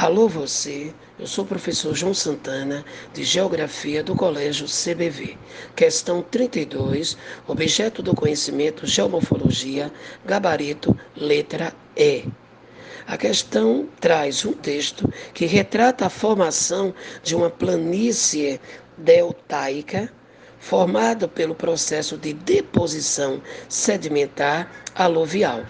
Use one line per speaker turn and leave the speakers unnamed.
Alô você, eu sou o professor João Santana, de Geografia do Colégio CBV. Questão 32, objeto do conhecimento Geomorfologia, gabarito, letra E. A questão traz um texto que retrata a formação de uma planície deltaica formada pelo processo de deposição sedimentar aluvial.